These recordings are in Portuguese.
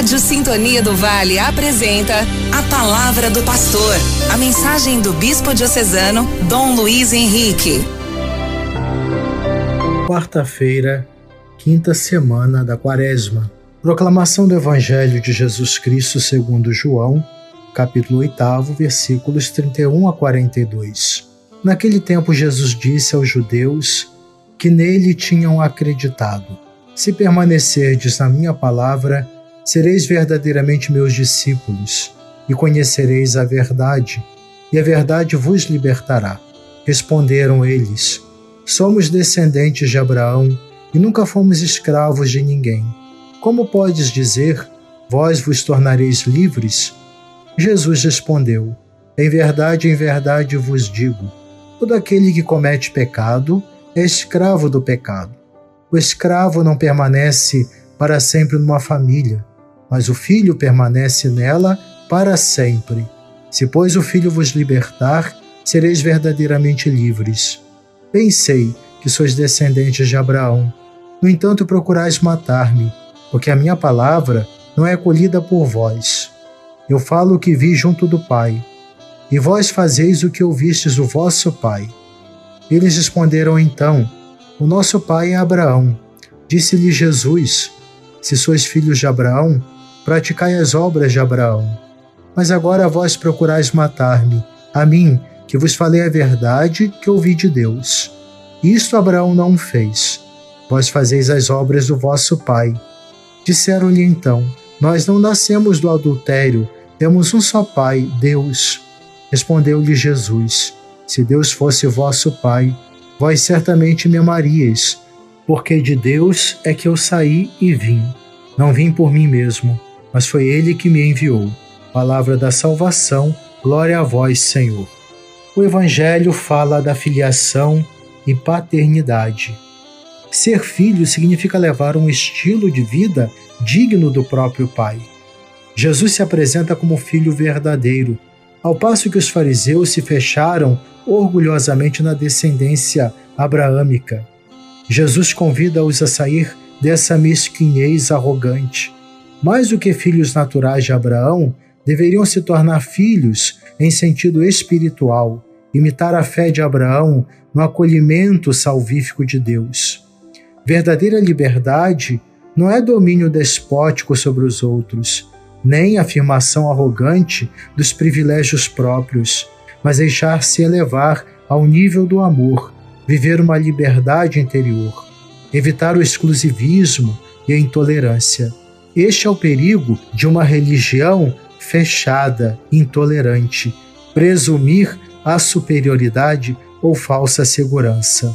Rádio Sintonia do Vale apresenta a Palavra do Pastor, a mensagem do Bispo Diocesano Dom Luiz Henrique. Quarta-feira, quinta semana da Quaresma. Proclamação do Evangelho de Jesus Cristo segundo João, capítulo 8, versículos 31 a 42. Naquele tempo Jesus disse aos judeus que nele tinham acreditado: Se permanecerdes na minha palavra, sereis verdadeiramente meus discípulos e conhecereis a verdade, e a verdade vos libertará. Responderam eles: Somos descendentes de Abraão e nunca fomos escravos de ninguém. Como podes dizer, vós vos tornareis livres? Jesus respondeu: Em verdade, em verdade vos digo: todo aquele que comete pecado é escravo do pecado. O escravo não permanece para sempre numa família, mas o filho permanece nela para sempre. Se, pois, o filho vos libertar, sereis verdadeiramente livres. Bem sei que sois descendentes de Abraão. No entanto, procurais matar-me, porque a minha palavra não é acolhida por vós. Eu falo o que vi junto do Pai, e vós fazeis o que ouvistes o vosso Pai. Eles responderam então: O nosso pai é Abraão. Disse-lhe Jesus: Se sois filhos de Abraão, praticai as obras de Abraão. Mas agora vós procurais matar-me, a mim, que vos falei a verdade que ouvi de Deus. Isto Abraão não fez. Vós fazeis as obras do vosso pai. Disseram-lhe então: Nós não nascemos do adultério, temos um só pai, Deus. Respondeu-lhe Jesus: se Deus fosse vosso Pai, vós certamente me amaríeis, porque de Deus é que eu saí e vim. Não vim por mim mesmo, mas foi Ele que me enviou. Palavra da salvação, glória a vós, Senhor. O Evangelho fala da filiação e paternidade. Ser filho significa levar um estilo de vida digno do próprio Pai. Jesus se apresenta como filho verdadeiro, ao passo que os fariseus se fecharam orgulhosamente na descendência abraâmica. Jesus convida-os a sair dessa mesquinhez arrogante. Mais do que filhos naturais de Abraão, deveriam se tornar filhos em sentido espiritual, imitar a fé de Abraão no acolhimento salvífico de Deus. Verdadeira liberdade não é domínio despótico sobre os outros, nem afirmação arrogante dos privilégios próprios, mas deixar-se elevar ao nível do amor, viver uma liberdade interior, evitar o exclusivismo e a intolerância. Este é o perigo de uma religião fechada, intolerante, presumir a superioridade ou falsa segurança.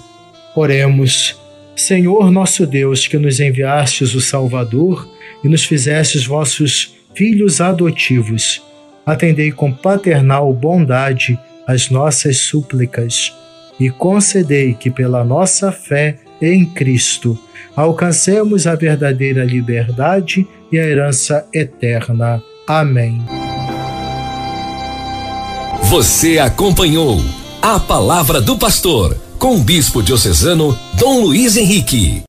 Oremos. Senhor nosso Deus, que nos enviastes o Salvador e nos fizestes vossos filhos adotivos, atendei com paternal bondade as nossas súplicas e concedei que, pela nossa fé em Cristo, alcancemos a verdadeira liberdade e a herança eterna. Amém. Você acompanhou a Palavra do Pastor com o Bispo Diocesano Dom Luiz Henrique.